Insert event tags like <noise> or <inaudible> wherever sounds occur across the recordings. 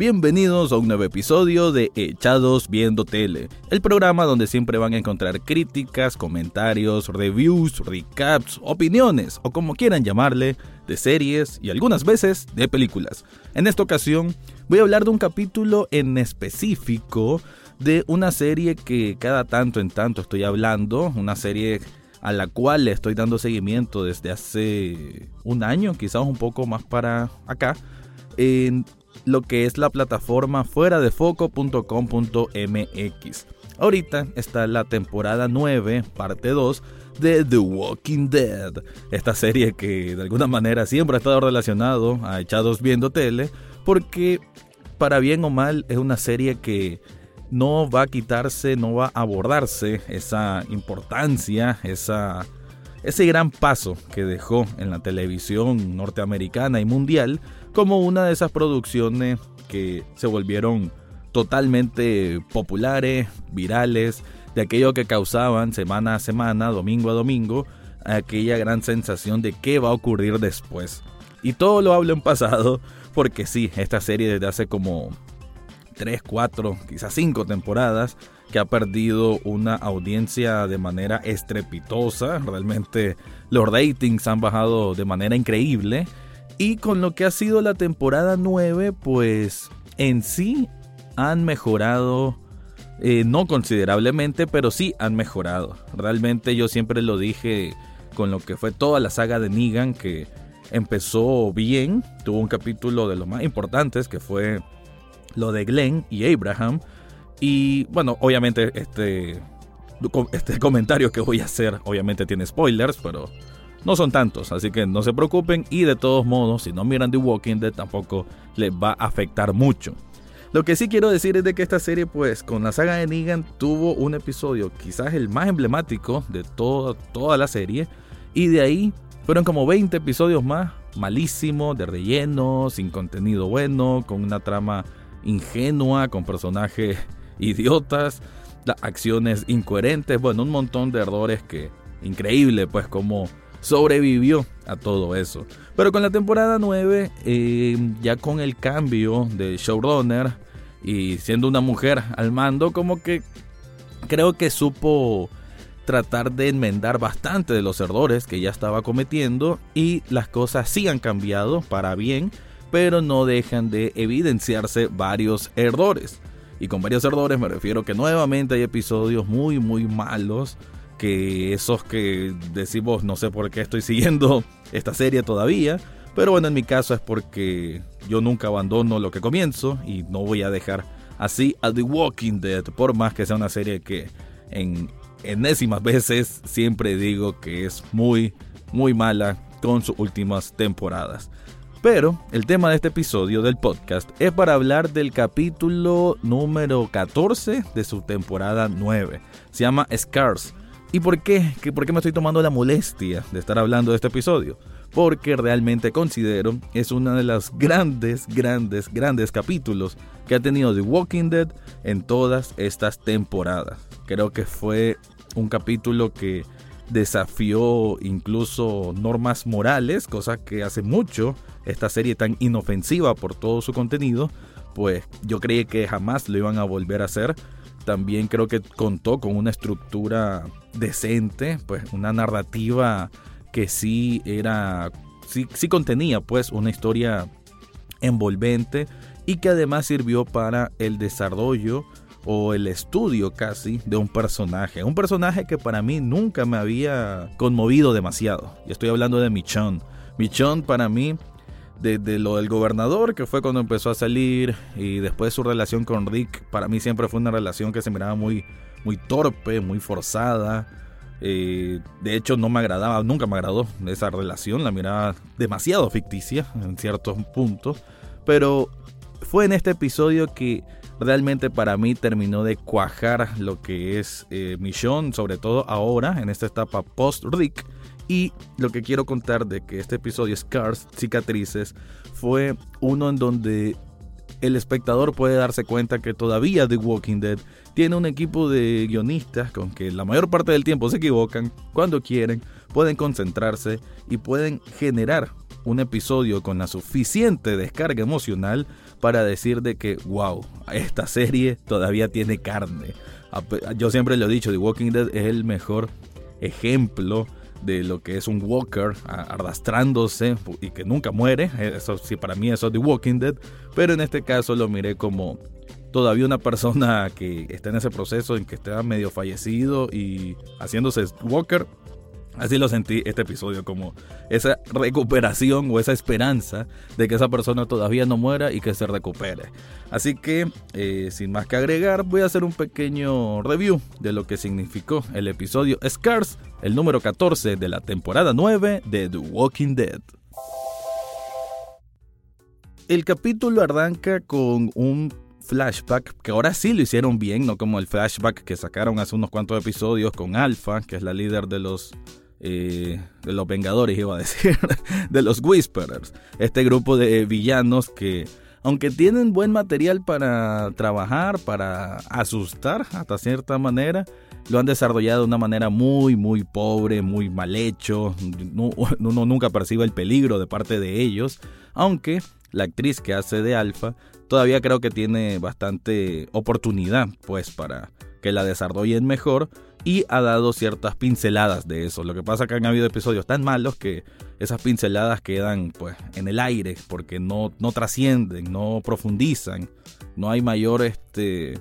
Bienvenidos a un nuevo episodio de Echados Viendo Tele, el programa donde siempre van a encontrar críticas, comentarios, reviews, recaps, opiniones o como quieran llamarle, de series y algunas veces de películas. En esta ocasión voy a hablar de un capítulo en específico de una serie que cada tanto en tanto estoy hablando, una serie a la cual le estoy dando seguimiento desde hace un año, quizás un poco más para acá. Lo que es la plataforma fuera de foco.com.mx. Ahorita está la temporada 9, parte 2 de The Walking Dead, esta serie que de alguna manera siempre ha estado relacionado a Echados viendo tele, porque para bien o mal es una serie que no va a quitarse, no va a abordarse esa importancia, esa, ese gran paso que dejó en la televisión norteamericana y mundial como una de esas producciones que se volvieron totalmente populares, virales, de aquello que causaban semana a semana, domingo a domingo, aquella gran sensación de qué va a ocurrir después. Y todo lo hablo en pasado, porque sí, esta serie desde hace como 3, 4, quizás 5 temporadas, que ha perdido una audiencia de manera estrepitosa. Realmente los ratings han bajado de manera increíble. Y con lo que ha sido la temporada 9, pues en sí han mejorado, eh, no considerablemente, pero sí han mejorado. Realmente yo siempre lo dije con lo que fue toda la saga de Negan, que empezó bien, tuvo un capítulo de los más importantes, que fue lo de Glenn y Abraham. Y bueno, obviamente este, este comentario que voy a hacer, obviamente tiene spoilers, pero no son tantos, así que no se preocupen y de todos modos, si no miran The Walking Dead tampoco les va a afectar mucho. Lo que sí quiero decir es de que esta serie, pues, con la saga de Negan tuvo un episodio, quizás el más emblemático de toda, toda la serie, y de ahí fueron como 20 episodios más, malísimos, de relleno, sin contenido bueno, con una trama ingenua, con personajes <laughs> idiotas, acciones incoherentes, bueno, un montón de errores que increíble, pues, como sobrevivió a todo eso. Pero con la temporada 9, eh, ya con el cambio de showrunner y siendo una mujer al mando, como que creo que supo tratar de enmendar bastante de los errores que ya estaba cometiendo y las cosas sí han cambiado para bien, pero no dejan de evidenciarse varios errores. Y con varios errores me refiero que nuevamente hay episodios muy muy malos que esos que decimos no sé por qué estoy siguiendo <laughs> esta serie todavía, pero bueno, en mi caso es porque yo nunca abandono lo que comienzo y no voy a dejar así a The Walking Dead, por más que sea una serie que en enésimas veces siempre digo que es muy, muy mala con sus últimas temporadas. Pero el tema de este episodio del podcast es para hablar del capítulo número 14 de su temporada 9. Se llama Scars ¿Y por qué? ¿Por qué me estoy tomando la molestia de estar hablando de este episodio? Porque realmente considero es uno de los grandes, grandes, grandes capítulos que ha tenido The Walking Dead en todas estas temporadas. Creo que fue un capítulo que desafió incluso normas morales, cosa que hace mucho esta serie tan inofensiva por todo su contenido, pues yo creí que jamás lo iban a volver a hacer también creo que contó con una estructura decente, pues una narrativa que sí era, sí, sí contenía pues una historia envolvente y que además sirvió para el desarrollo o el estudio casi de un personaje. Un personaje que para mí nunca me había conmovido demasiado. Y estoy hablando de Michonne. Michonne para mí de, lo del gobernador, que fue cuando empezó a salir, y después su relación con Rick, para mí siempre fue una relación que se miraba muy, muy torpe, muy forzada. Eh, de hecho, no me agradaba, nunca me agradó esa relación, la miraba demasiado ficticia en ciertos puntos. Pero fue en este episodio que realmente para mí terminó de cuajar lo que es eh, Michonne, sobre todo ahora, en esta etapa post-Rick Y lo que quiero contar de que este episodio, Scars, Cicatrices, fue uno en donde el espectador puede darse cuenta que todavía The Walking Dead tiene un equipo de guionistas con que la mayor parte del tiempo se equivocan, cuando quieren, pueden concentrarse y pueden generar un episodio con la suficiente descarga emocional para decir de que, wow, esta serie todavía tiene carne. Yo siempre lo he dicho, The Walking Dead es el mejor ejemplo de lo que es un walker arrastrándose y que nunca muere. Eso sí, para mí eso es The Walking Dead. Pero en este caso lo miré como todavía una persona que está en ese proceso en que está medio fallecido y haciéndose walker Así lo sentí este episodio, como esa recuperación o esa esperanza de que esa persona todavía no muera y que se recupere. Así que, eh, sin más que agregar, voy a hacer un pequeño review de lo que significó el episodio Scars, el número 14 de la temporada 9 de The Walking Dead. El capítulo arranca con un flashback, que ahora sí lo hicieron bien, no como el flashback que sacaron hace unos cuantos episodios con Alpha, que es la líder de los eh, de los Vengadores, iba a decir, <laughs> de los Whisperers. Este grupo de villanos que, aunque tienen buen material para trabajar, para asustar hasta cierta manera, lo han desarrollado de una manera muy, muy pobre, muy mal hecho. <laughs> Uno nunca percibe el peligro de parte de ellos, aunque la actriz que hace de Alpha todavía creo que tiene bastante oportunidad, pues, para que la desarrollen mejor y ha dado ciertas pinceladas de eso. Lo que pasa que han habido episodios tan malos que esas pinceladas quedan pues en el aire porque no, no trascienden, no profundizan, no hay mayor este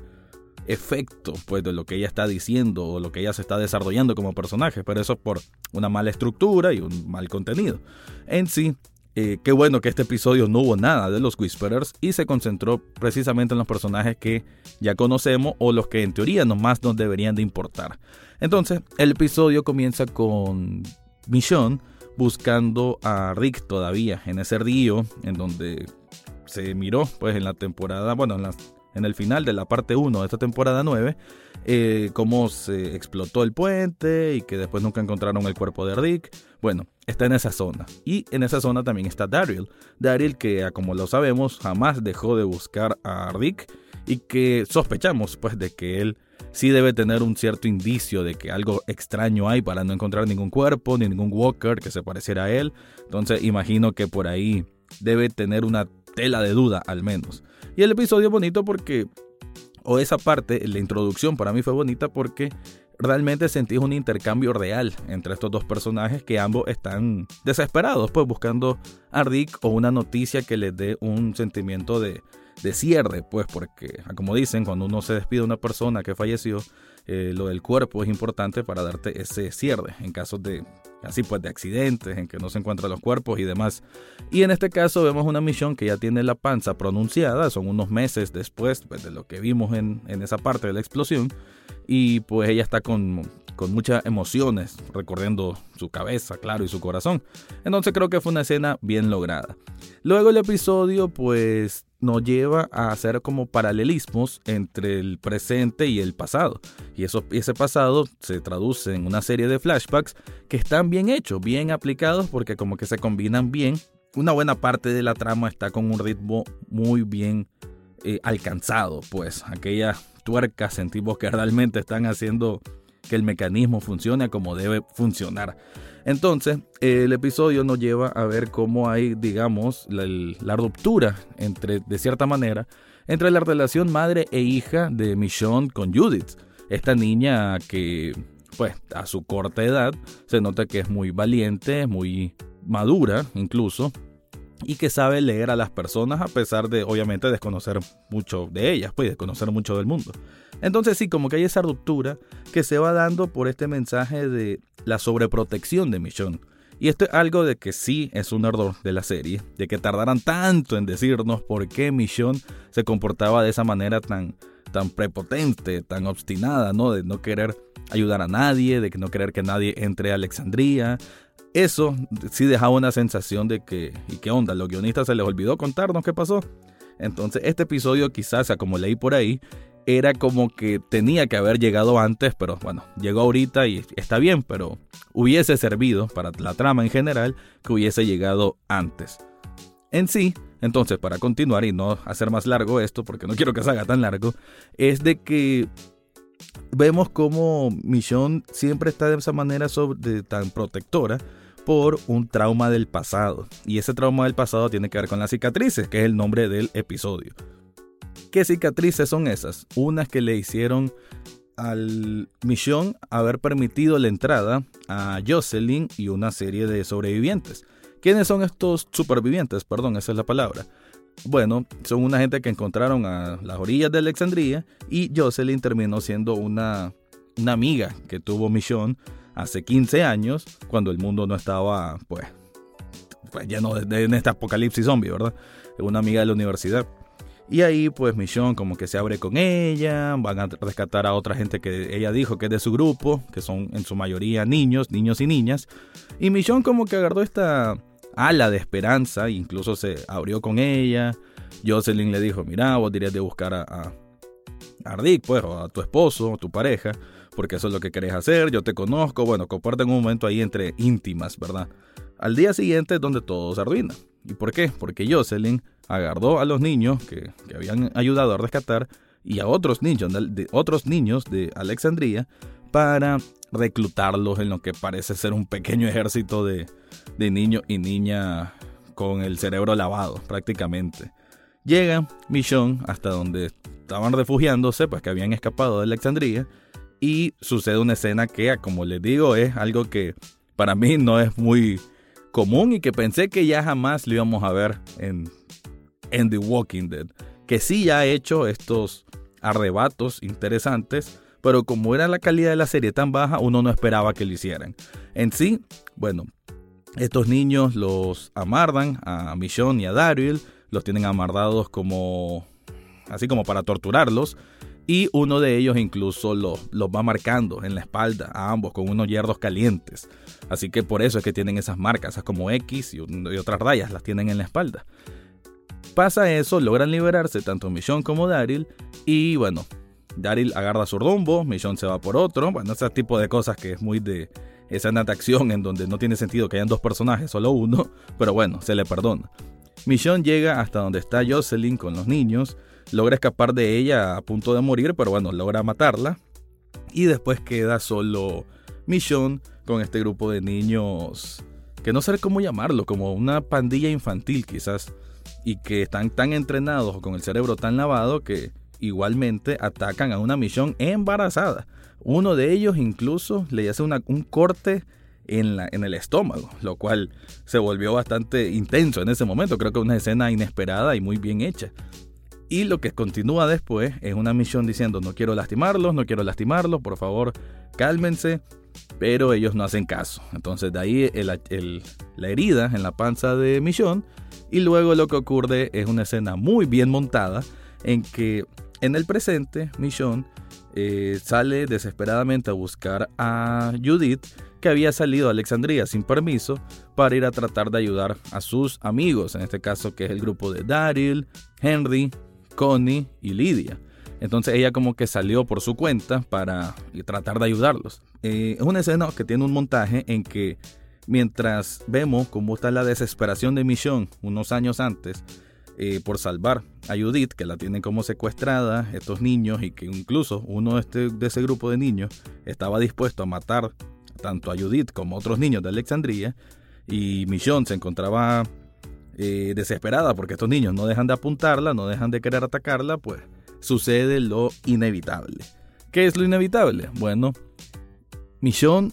efecto pues de lo que ella está diciendo o lo que ella se está desarrollando como personaje, pero eso es por una mala estructura y un mal contenido. En sí, eh, qué bueno que este episodio no hubo nada de los Whisperers y se concentró precisamente en los personajes que ya conocemos o los que en teoría nomás nos deberían de importar. Entonces, el episodio comienza con Michonne buscando a Rick todavía en ese río en donde se miró pues en la temporada, bueno, en, en el final de la parte 1 de esta temporada 9 eh, cómo se explotó el puente y que después nunca encontraron el cuerpo de Rick. Bueno, está en esa zona. Y en esa zona también está Daryl. Daryl que, ah, como lo sabemos, jamás dejó de buscar a Rick y que sospechamos pues de que él sí debe tener un cierto indicio de que algo extraño hay para no encontrar ningún cuerpo ni ningún walker que se pareciera a él. Entonces imagino que por ahí debe tener una tela de duda al menos. Y el episodio es bonito porque o esa parte, la introducción para mí fue bonita porque realmente sentí un intercambio real entre estos dos personajes que ambos están desesperados, pues buscando a Rick o una noticia que les dé un sentimiento de, de cierre, pues porque, como dicen, cuando uno se despide de una persona que falleció, eh, lo del cuerpo es importante para darte ese cierre en casos de así pues de accidentes en que no se encuentran los cuerpos y demás. Y en este caso vemos una misión que ya tiene la panza pronunciada, son unos meses después pues, de lo que vimos en, en esa parte de la explosión y pues ella está con, con muchas emociones, recorriendo su cabeza, claro, y su corazón. Entonces creo que fue una escena bien lograda. Luego el episodio pues nos lleva a hacer como paralelismos entre el presente y el pasado. Y eso, ese pasado se traduce en una serie de flashbacks que están bien hechos, bien aplicados, porque como que se combinan bien. Una buena parte de la trama está con un ritmo muy bien eh, alcanzado, pues aquellas tuercas sentimos que realmente están haciendo que el mecanismo funcione como debe funcionar. Entonces, el episodio nos lleva a ver cómo hay, digamos, la, ruptura entre, de cierta manera, entre la relación madre e hija de Michonne con Judith. Esta niña que, pues, a su corta edad, se nota que es muy valiente, muy madura incluso, y que sabe leer a las personas a pesar de, obviamente, desconocer mucho de ellas, pues, desconocer mucho del mundo. Entonces sí, como que hay esa ruptura que se va dando por este mensaje de la sobreprotección de Michonne. Y esto es algo de que sí es un error de la serie, de que tardaran tanto en decirnos por qué Michonne se comportaba de esa manera tan, tan prepotente, tan obstinada, ¿no? De no querer ayudar a nadie, de no querer que nadie entre a Alexandría. Eso sí dejaba una sensación de que, ¿y qué onda? ¿Los guionistas se les olvidó contarnos qué pasó? Entonces, este episodio quizás, como leí por ahí, era como que tenía que haber llegado antes, pero bueno, llegó ahorita y está bien, pero hubiese servido para la trama en general que hubiese llegado antes. En sí, entonces para continuar y no hacer más largo esto, porque no quiero que se haga tan largo, es de que vemos como Michonne siempre está de esa manera tan protectora por un trauma del pasado. Y ese trauma del pasado tiene que ver con las cicatrices, que es el nombre del episodio. ¿Qué cicatrices son esas? Unas que le hicieron al Mission haber permitido la entrada a Jocelyn y una serie de sobrevivientes. ¿Quiénes son estos supervivientes? Perdón, esa es la palabra. Bueno, son una gente que encontraron a las orillas de Alexandria y Jocelyn terminó siendo una, una amiga que tuvo Mission hace 15 años cuando el mundo no estaba pues, pues lleno de, en este apocalipsis zombie, ¿verdad? Una amiga de la universidad. Y ahí pues Michonne como que se abre con ella, van a rescatar a otra gente que ella dijo que es de su grupo, que son en su mayoría niños, niños y niñas. Y Michonne como que agarró esta ala de esperanza, incluso se abrió con ella. Jocelyn le dijo, mira, vos dirías de buscar a, a, Rick, pues, o a tu esposo, o tu pareja, porque eso es lo que querés hacer, yo te conozco, bueno, comparten un momento ahí entre íntimas, ¿verdad? Al día siguiente es donde todo se arruina. ¿Y por qué? Porque Jocelyn agarró a los niños que, habían ayudado a rescatar y a otros niños, de, otros niños de Alexandria para reclutarlos en lo que parece ser un pequeño ejército de, de niños y niñas con el cerebro lavado prácticamente. Llega Michonne hasta donde estaban refugiándose, pues que habían escapado de Alexandria, y sucede una escena que, como les digo, es algo que para mí no es muy común y que pensé que ya jamás lo íbamos a ver en, The Walking Dead, que sí ya ha hecho estos arrebatos interesantes, pero como era la calidad de la serie tan baja, uno no esperaba que lo hicieran. En sí, bueno, estos niños los amardan a Michonne y a Daryl, los tienen amarrados como así como para torturarlos y uno de ellos incluso los, va marcando en la espalda a ambos con unos hierros calientes. Así que por eso es que tienen esas marcas, esas como X y, otras rayas las tienen en la espalda. Pasa eso, logran liberarse tanto Michonne como Daryl y bueno, Daryl agarra su rumbo, Michonne se va por otro, bueno, ese tipo de cosas que es muy de esa de acción en donde no tiene sentido que hayan dos personajes, solo uno, pero bueno, se le perdona. Michonne llega hasta donde está Jocelyn con los niños, logra escapar de ella a punto de morir, pero bueno, logra matarla. Y después queda solo Michonne con este grupo de niños que no sé cómo llamarlo, como una pandilla infantil quizás, y que están tan entrenados con el cerebro tan lavado que igualmente atacan a una Michonne embarazada. Uno de ellos incluso le hace un corte en, la, en el estómago, lo cual se volvió bastante intenso en ese momento. Creo que una escena inesperada y muy bien hecha. Y lo que continúa después es una misión diciendo, no quiero lastimarlos, no quiero lastimarlos, por favor, cálmense. Pero ellos no hacen caso. Entonces de ahí la herida en la panza de Michonne. Y luego lo que ocurre es una escena muy bien montada en que en el presente Michonne eh, sale desesperadamente a buscar a Judith que había salido a Alexandria sin permiso para ir a tratar de ayudar a sus amigos, en este caso que es el grupo de Daryl, Henry, Connie y Lydia. Entonces ella como que salió por su cuenta para tratar de ayudarlos. Eh, es una escena que tiene un montaje en que mientras vemos cómo está la desesperación de Michonne unos años antes eh, por salvar a Judith, que la tienen como secuestrada estos niños y que incluso uno de, este, de ese grupo de niños estaba dispuesto a matar tanto a Judith como a otros niños de Alexandria y Michonne se encontraba eh, desesperada porque estos niños no dejan de apuntarla, no dejan de querer atacarla, pues sucede lo inevitable. ¿Qué es lo inevitable? Bueno, Michonne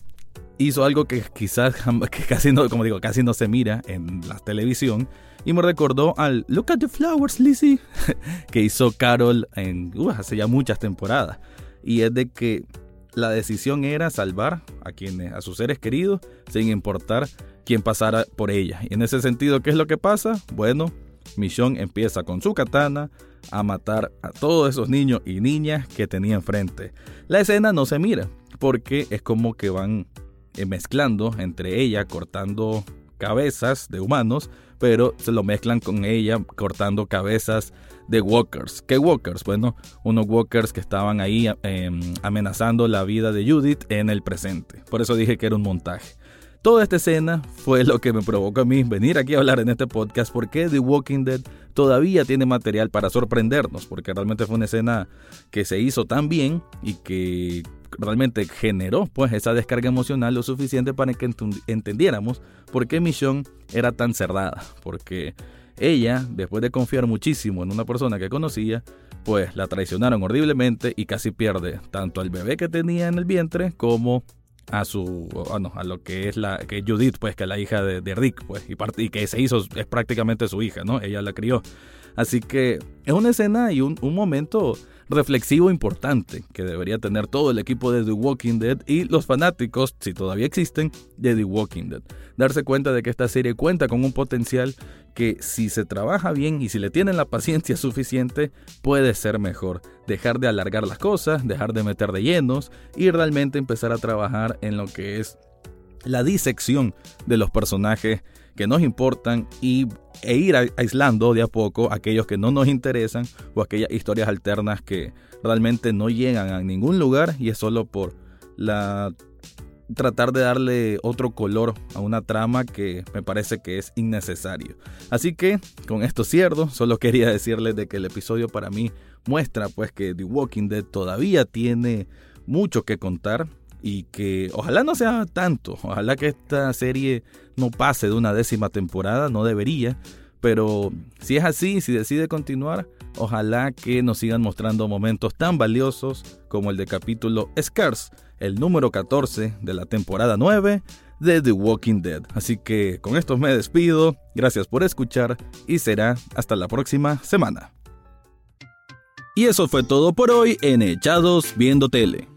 hizo algo que quizás <laughs> que casi no, como digo, casi no se mira en la televisión y me recordó al Look at the Flowers, Lizzie, <laughs> que hizo Carol en uh, hace ya muchas temporadas. Y es de que la decisión era salvar a quienes, a sus seres queridos, sin importar quién pasara por ella. Y en ese sentido, ¿qué es lo que pasa? Bueno, Michonne empieza con su katana a matar a todos esos niños y niñas que tenía enfrente. La escena no se mira, porque es como que van eh, mezclando entre ella, cortando cabezas de humanos, pero se lo mezclan con ella cortando cabezas de walkers. ¿Qué walkers? Bueno, unos walkers que estaban ahí em, amenazando la vida de Judith en el presente. Por eso dije que era un montaje. Toda esta escena fue lo que me provocó a mí venir aquí a hablar en este podcast porque The Walking Dead todavía tiene material para sorprendernos, porque realmente fue una escena que se hizo tan bien y que realmente generó pues esa descarga emocional lo suficiente para que entendiéramos por qué Michonne era tan cerrada, porque ella, después de confiar muchísimo en una persona que conocía, pues la traicionaron horriblemente y casi pierde tanto al bebé que tenía en el vientre como a su bueno, a lo que es la que Judith pues que es la hija de, Rick pues y, y, que se hizo es prácticamente su hija no ella la crió así que es una escena y un, momento reflexivo importante que debería tener todo el equipo de The Walking Dead y los fanáticos, si todavía existen, de The Walking Dead. Darse cuenta de que esta serie cuenta con un potencial que si se trabaja bien y si le tienen la paciencia <laughs> suficiente, puede ser mejor. Dejar de alargar las cosas, dejar de meter de llenos y realmente empezar a trabajar en lo que es la disección de los personajes que nos importan y, e ir aislando de a poco aquellos que no nos interesan o aquellas historias alternas que realmente no llegan a ningún lugar y es solo por la tratar de darle otro color a una trama que me parece que es innecesario. Así que con esto cierro, solo <laughs> quería decirles de que el episodio para mí muestra pues que The Walking Dead todavía tiene mucho que contar y que ojalá no sea tanto, ojalá que esta serie no pase de una décima temporada, no debería, pero si es así, si decide continuar, ojalá que nos sigan mostrando momentos tan valiosos como el de capítulo Scars, el número 14 de la temporada 9 de The Walking Dead. Así que con esto me despido, gracias por escuchar y será hasta la próxima semana. Y eso fue todo por hoy en Echados Viendo Tele.